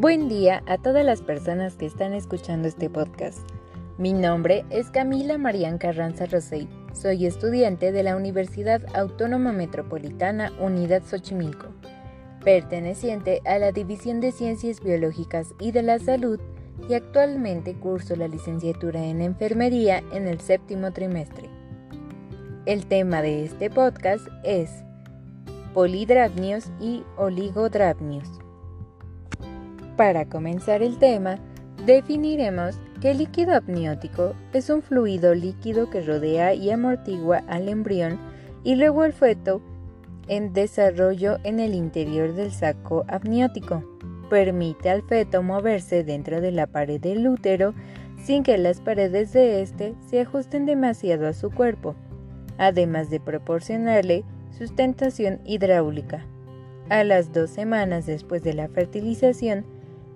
Buen día a todas las personas que están escuchando este podcast. Mi nombre es Camila Marían Carranza Rosey. Soy estudiante de la Universidad Autónoma Metropolitana Unidad Xochimilco, perteneciente a la División de Ciencias Biológicas y de la Salud y actualmente curso la licenciatura en Enfermería en el séptimo trimestre. El tema de este podcast es polidrapnios y oligodrapnios. Para comenzar el tema, definiremos que el líquido amniótico es un fluido líquido que rodea y amortigua al embrión y luego al feto en desarrollo en el interior del saco amniótico. Permite al feto moverse dentro de la pared del útero sin que las paredes de éste se ajusten demasiado a su cuerpo, además de proporcionarle sustentación hidráulica. A las dos semanas después de la fertilización,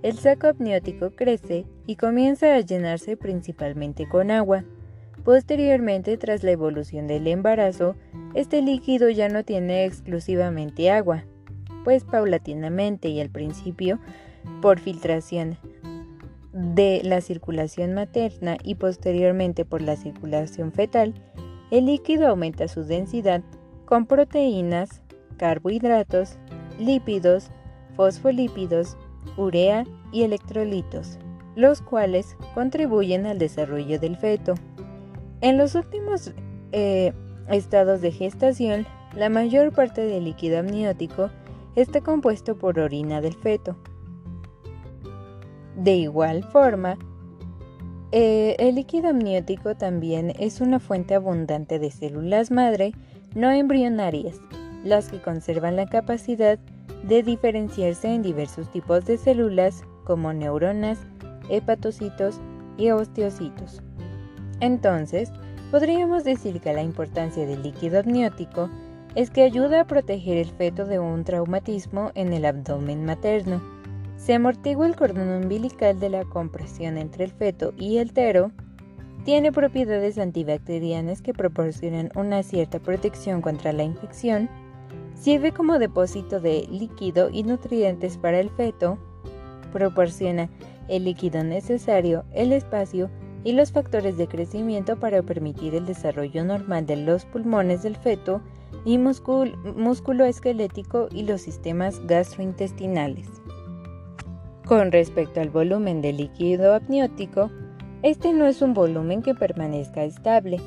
el saco amniótico crece y comienza a llenarse principalmente con agua. Posteriormente, tras la evolución del embarazo, este líquido ya no tiene exclusivamente agua, pues paulatinamente y al principio, por filtración de la circulación materna y posteriormente por la circulación fetal, el líquido aumenta su densidad con proteínas, carbohidratos, lípidos, fosfolípidos, urea y electrolitos, los cuales contribuyen al desarrollo del feto. En los últimos eh, estados de gestación, la mayor parte del líquido amniótico está compuesto por orina del feto. De igual forma, eh, el líquido amniótico también es una fuente abundante de células madre no embrionarias, las que conservan la capacidad de diferenciarse en diversos tipos de células como neuronas, hepatocitos y osteocitos. Entonces, podríamos decir que la importancia del líquido amniótico es que ayuda a proteger el feto de un traumatismo en el abdomen materno. Se amortigua el cordón umbilical de la compresión entre el feto y el tero, tiene propiedades antibacterianas que proporcionan una cierta protección contra la infección, Sirve como depósito de líquido y nutrientes para el feto. Proporciona el líquido necesario, el espacio y los factores de crecimiento para permitir el desarrollo normal de los pulmones del feto y músculo esquelético y los sistemas gastrointestinales. Con respecto al volumen del líquido amniótico, este no es un volumen que permanezca estable,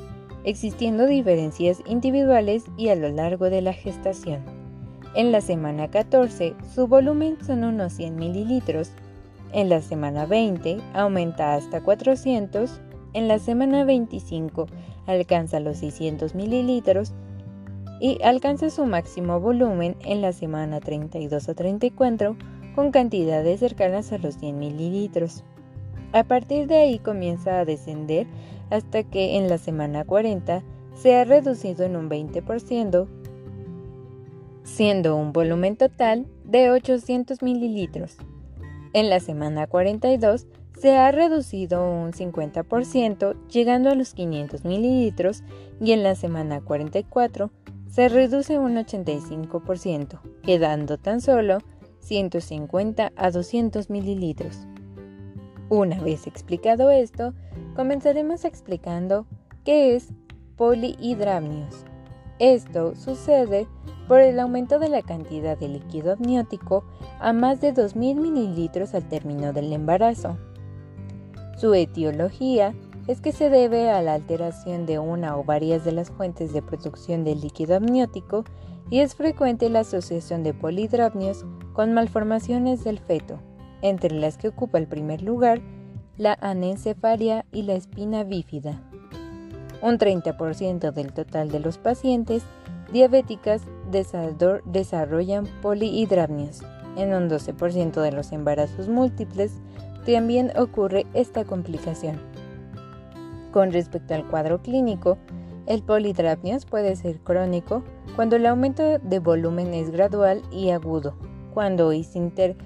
existiendo diferencias individuales y a lo largo de la gestación. En la semana 14 su volumen son unos 100 mililitros, en la semana 20 aumenta hasta 400, en la semana 25 alcanza los 600 mililitros y alcanza su máximo volumen en la semana 32 a 34 con cantidades cercanas a los 100 mililitros. A partir de ahí comienza a descender hasta que en la semana 40 se ha reducido en un 20%, siendo un volumen total de 800 mililitros. En la semana 42 se ha reducido un 50%, llegando a los 500 mililitros, y en la semana 44 se reduce un 85%, quedando tan solo 150 a 200 mililitros. Una vez explicado esto, comenzaremos explicando qué es polihidramnios. Esto sucede por el aumento de la cantidad de líquido amniótico a más de 2.000 mililitros al término del embarazo. Su etiología es que se debe a la alteración de una o varias de las fuentes de producción del líquido amniótico y es frecuente la asociación de polidramnios con malformaciones del feto entre las que ocupa el primer lugar la anencefalia y la espina bífida. Un 30% del total de los pacientes diabéticas desarrollan polihidramnios. En un 12% de los embarazos múltiples también ocurre esta complicación. Con respecto al cuadro clínico, el polidramnios puede ser crónico cuando el aumento de volumen es gradual y agudo, cuando es inter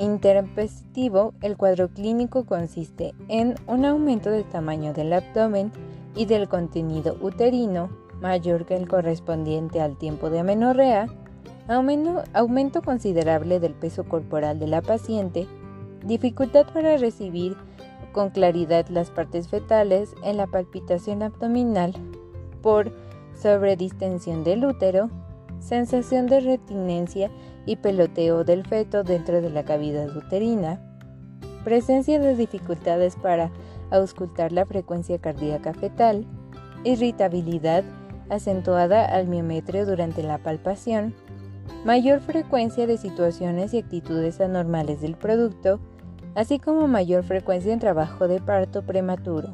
Interpesitivo, el cuadro clínico consiste en un aumento del tamaño del abdomen y del contenido uterino mayor que el correspondiente al tiempo de amenorrea, aumento, aumento considerable del peso corporal de la paciente, dificultad para recibir con claridad las partes fetales en la palpitación abdominal por sobredistensión del útero, sensación de retinencia y peloteo del feto dentro de la cavidad uterina, presencia de dificultades para auscultar la frecuencia cardíaca fetal, irritabilidad acentuada al miometrio durante la palpación, mayor frecuencia de situaciones y actitudes anormales del producto, así como mayor frecuencia en trabajo de parto prematuro.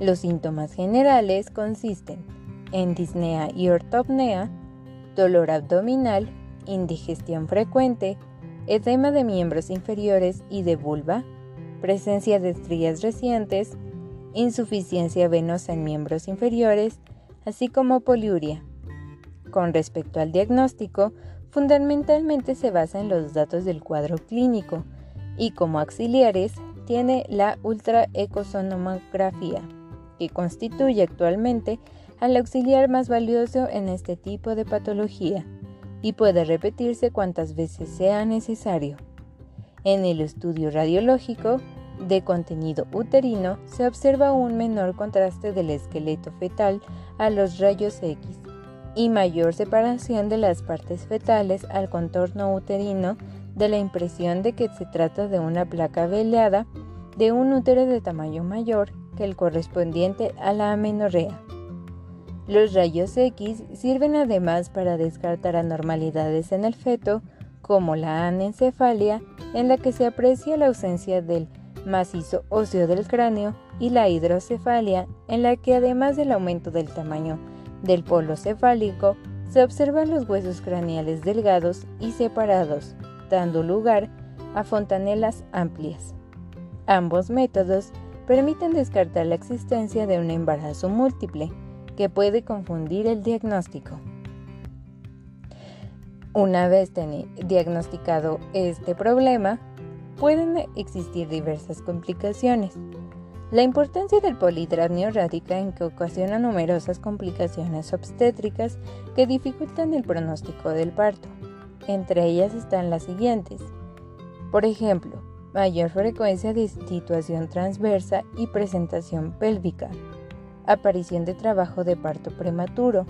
Los síntomas generales consisten en disnea y ortopnea, dolor abdominal, indigestión frecuente, edema de miembros inferiores y de vulva, presencia de estrías recientes, insuficiencia venosa en miembros inferiores, así como poliuria. Con respecto al diagnóstico, fundamentalmente se basa en los datos del cuadro clínico y como auxiliares tiene la ultraecosonografía, que constituye actualmente al auxiliar más valioso en este tipo de patología y puede repetirse cuantas veces sea necesario. En el estudio radiológico de contenido uterino se observa un menor contraste del esqueleto fetal a los rayos X y mayor separación de las partes fetales al contorno uterino de la impresión de que se trata de una placa veleada de un útero de tamaño mayor que el correspondiente a la amenorrea. Los rayos X sirven además para descartar anormalidades en el feto, como la anencefalia, en la que se aprecia la ausencia del macizo óseo del cráneo, y la hidrocefalia, en la que además del aumento del tamaño del polo cefálico, se observan los huesos craneales delgados y separados, dando lugar a fontanelas amplias. Ambos métodos permiten descartar la existencia de un embarazo múltiple, que puede confundir el diagnóstico. Una vez diagnosticado este problema, pueden existir diversas complicaciones. La importancia del polidramnio radica en que ocasiona numerosas complicaciones obstétricas que dificultan el pronóstico del parto. Entre ellas están las siguientes. Por ejemplo, mayor frecuencia de situación transversa y presentación pélvica, aparición de trabajo de parto prematuro,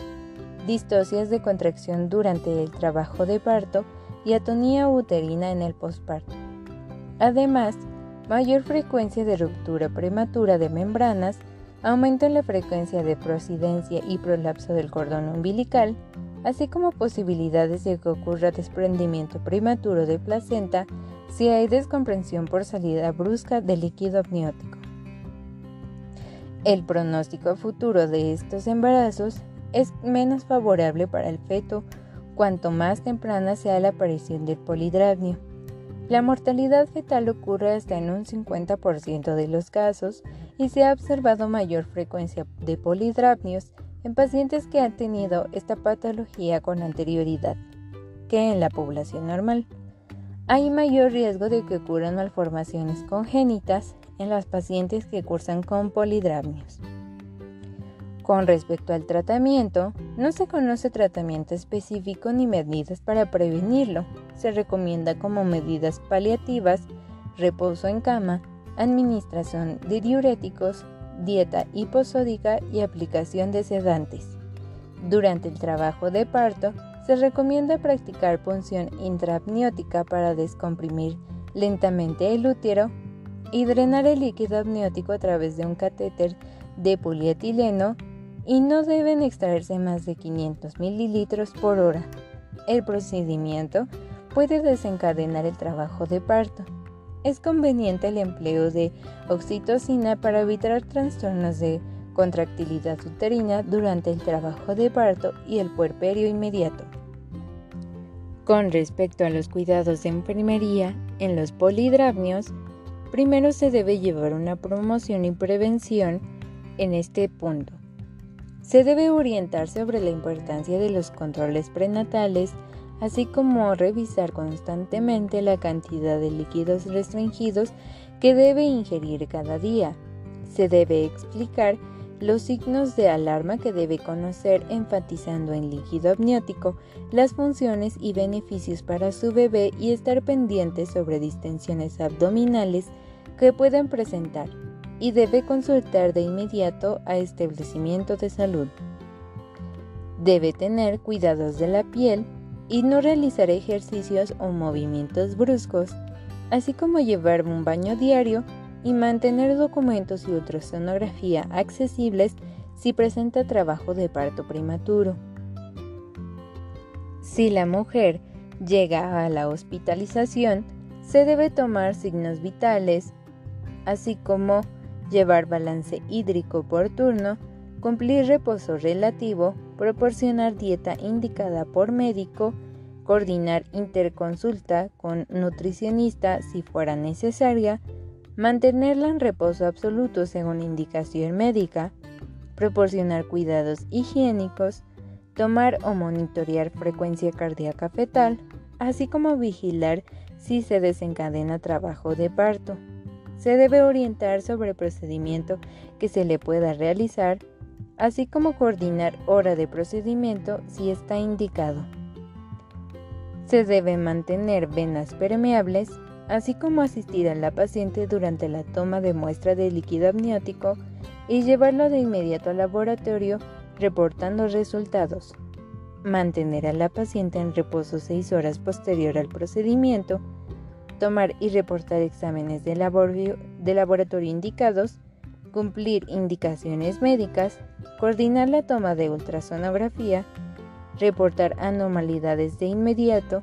distocias de contracción durante el trabajo de parto y atonía uterina en el posparto. Además, mayor frecuencia de ruptura prematura de membranas, aumento en la frecuencia de prosidencia y prolapso del cordón umbilical, así como posibilidades de que ocurra desprendimiento prematuro de placenta si hay descomprensión por salida brusca del líquido amniótico. El pronóstico futuro de estos embarazos es menos favorable para el feto cuanto más temprana sea la aparición del polidramnio. La mortalidad fetal ocurre hasta en un 50% de los casos y se ha observado mayor frecuencia de polidramnios en pacientes que han tenido esta patología con anterioridad que en la población normal. Hay mayor riesgo de que ocurran malformaciones congénitas en las pacientes que cursan con polidramnios. Con respecto al tratamiento, no se conoce tratamiento específico ni medidas para prevenirlo. Se recomienda como medidas paliativas reposo en cama, administración de diuréticos, dieta hiposódica y aplicación de sedantes. Durante el trabajo de parto, se recomienda practicar punción intraapniótica para descomprimir lentamente el útero y drenar el líquido amniótico a través de un catéter de polietileno y no deben extraerse más de 500 mililitros por hora. El procedimiento puede desencadenar el trabajo de parto. Es conveniente el empleo de oxitocina para evitar trastornos de contractilidad uterina durante el trabajo de parto y el puerperio inmediato. Con respecto a los cuidados de enfermería en los polidramnios, primero se debe llevar una promoción y prevención en este punto. Se debe orientar sobre la importancia de los controles prenatales, así como revisar constantemente la cantidad de líquidos restringidos que debe ingerir cada día. Se debe explicar los signos de alarma que debe conocer enfatizando en líquido amniótico las funciones y beneficios para su bebé y estar pendiente sobre distensiones abdominales que puedan presentar y debe consultar de inmediato a establecimiento de salud. Debe tener cuidados de la piel y no realizar ejercicios o movimientos bruscos, así como llevar un baño diario y mantener documentos y ultrasonografía accesibles si presenta trabajo de parto prematuro. Si la mujer llega a la hospitalización, se debe tomar signos vitales, así como llevar balance hídrico por turno, cumplir reposo relativo, proporcionar dieta indicada por médico, coordinar interconsulta con nutricionista si fuera necesaria, mantenerla en reposo absoluto según indicación médica, proporcionar cuidados higiénicos, tomar o monitorear frecuencia cardíaca fetal, así como vigilar si se desencadena trabajo de parto. Se debe orientar sobre el procedimiento que se le pueda realizar, así como coordinar hora de procedimiento si está indicado. Se debe mantener venas permeables así como asistir a la paciente durante la toma de muestra de líquido amniótico y llevarlo de inmediato al laboratorio reportando resultados. Mantener a la paciente en reposo 6 horas posterior al procedimiento, tomar y reportar exámenes de, de laboratorio indicados, cumplir indicaciones médicas, coordinar la toma de ultrasonografía, reportar anormalidades de inmediato,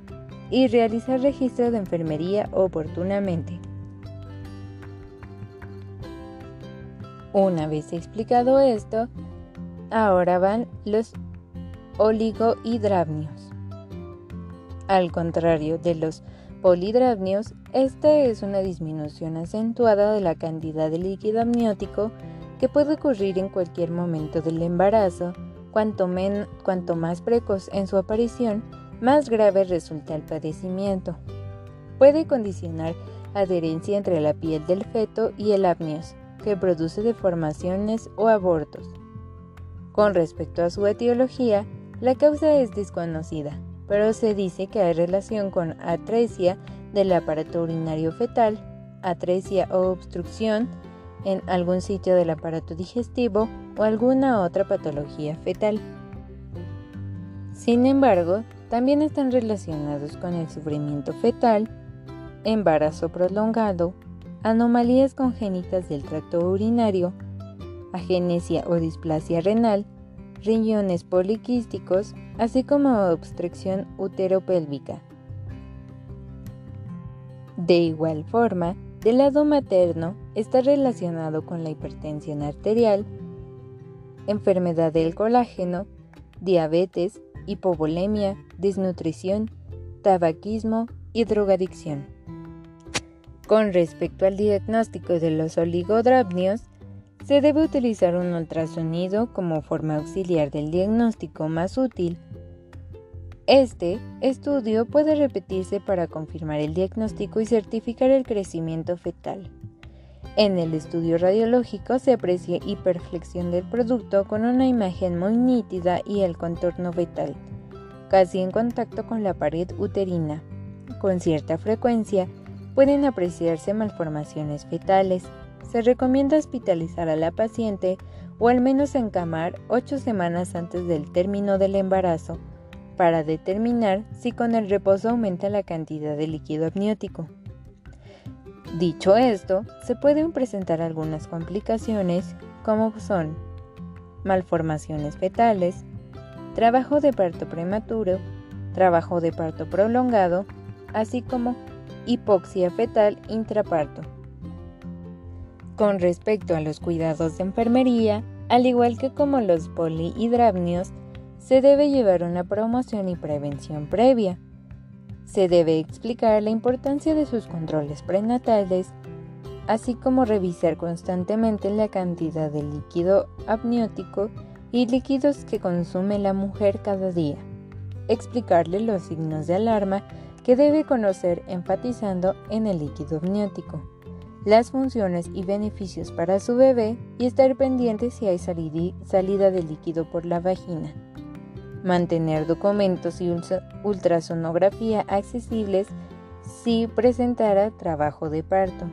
y realizar registro de enfermería oportunamente. Una vez explicado esto, ahora van los oligohidramnios. Al contrario de los polidramnios, esta es una disminución acentuada de la cantidad de líquido amniótico que puede ocurrir en cualquier momento del embarazo, cuanto, cuanto más precoz en su aparición, más grave resulta el padecimiento. Puede condicionar adherencia entre la piel del feto y el apneos, que produce deformaciones o abortos. Con respecto a su etiología, la causa es desconocida, pero se dice que hay relación con atresia del aparato urinario fetal, atresia o obstrucción en algún sitio del aparato digestivo o alguna otra patología fetal. Sin embargo, también están relacionados con el sufrimiento fetal, embarazo prolongado, anomalías congénitas del tracto urinario, agenesia o displasia renal, riñones poliquísticos, así como obstrucción uteropélvica. De igual forma, del lado materno está relacionado con la hipertensión arterial, enfermedad del colágeno, diabetes, hipovolemia, desnutrición, tabaquismo y drogadicción. Con respecto al diagnóstico de los oligodramnios, se debe utilizar un ultrasonido como forma auxiliar del diagnóstico más útil. Este estudio puede repetirse para confirmar el diagnóstico y certificar el crecimiento fetal. En el estudio radiológico se aprecia hiperflexión del producto con una imagen muy nítida y el contorno fetal, casi en contacto con la pared uterina. Con cierta frecuencia pueden apreciarse malformaciones fetales. Se recomienda hospitalizar a la paciente o al menos encamar 8 semanas antes del término del embarazo para determinar si con el reposo aumenta la cantidad de líquido amniótico. Dicho esto, se pueden presentar algunas complicaciones como son malformaciones fetales, trabajo de parto prematuro, trabajo de parto prolongado, así como hipoxia fetal intraparto. Con respecto a los cuidados de enfermería, al igual que como los polihidramnios, se debe llevar una promoción y prevención previa se debe explicar la importancia de sus controles prenatales, así como revisar constantemente la cantidad de líquido amniótico y líquidos que consume la mujer cada día. Explicarle los signos de alarma que debe conocer enfatizando en el líquido amniótico. las funciones y beneficios para su bebé y estar pendiente si hay salida de líquido por la vagina. Mantener documentos y ultrasonografía accesibles si presentara trabajo de parto.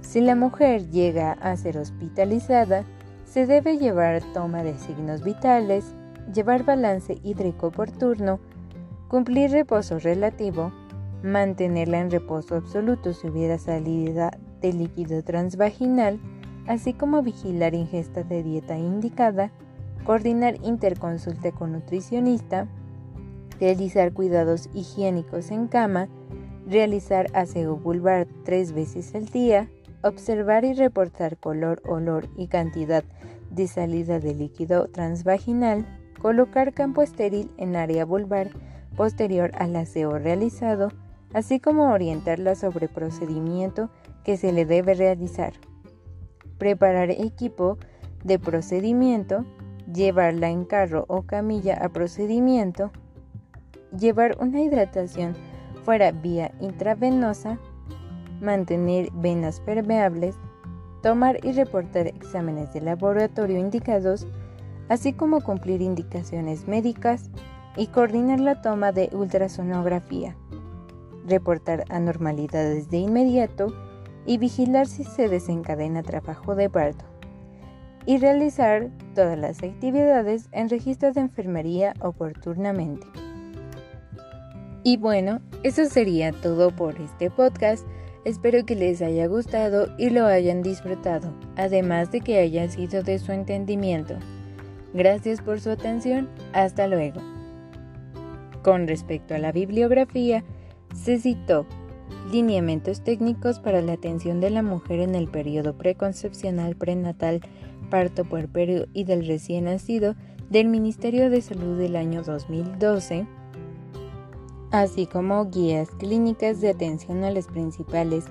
Si la mujer llega a ser hospitalizada, se debe llevar toma de signos vitales, llevar balance hídrico por turno, cumplir reposo relativo, mantenerla en reposo absoluto si hubiera salida de líquido transvaginal, así como vigilar ingesta de dieta indicada, coordinar interconsulta con nutricionista, realizar cuidados higiénicos en cama, realizar aseo vulvar tres veces al día, observar y reportar color, olor y cantidad de salida de líquido transvaginal, colocar campo estéril en área vulvar posterior al aseo realizado, así como orientarla sobre procedimiento que se le debe realizar. Preparar equipo de procedimiento, llevarla en carro o camilla a procedimiento, llevar una hidratación fuera vía intravenosa, mantener venas permeables, tomar y reportar exámenes de laboratorio indicados, así como cumplir indicaciones médicas y coordinar la toma de ultrasonografía, reportar anormalidades de inmediato y vigilar si se desencadena trabajo de parto, y realizar todas las actividades en registros de enfermería oportunamente. Y bueno, eso sería todo por este podcast. Espero que les haya gustado y lo hayan disfrutado, además de que haya sido de su entendimiento. Gracias por su atención. Hasta luego. Con respecto a la bibliografía, se citó Lineamientos técnicos para la atención de la mujer en el periodo preconcepcional, prenatal, parto puerperio y del recién nacido del Ministerio de Salud del año 2012, así como guías clínicas de atención a las principales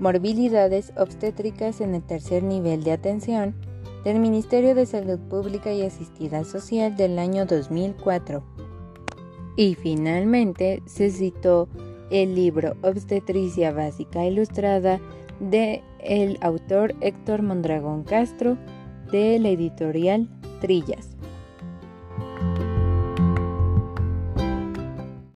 morbilidades obstétricas en el tercer nivel de atención del Ministerio de Salud Pública y Asistida Social del año 2004. Y finalmente se citó el libro Obstetricia Básica Ilustrada de el autor Héctor Mondragón Castro de la editorial Trillas.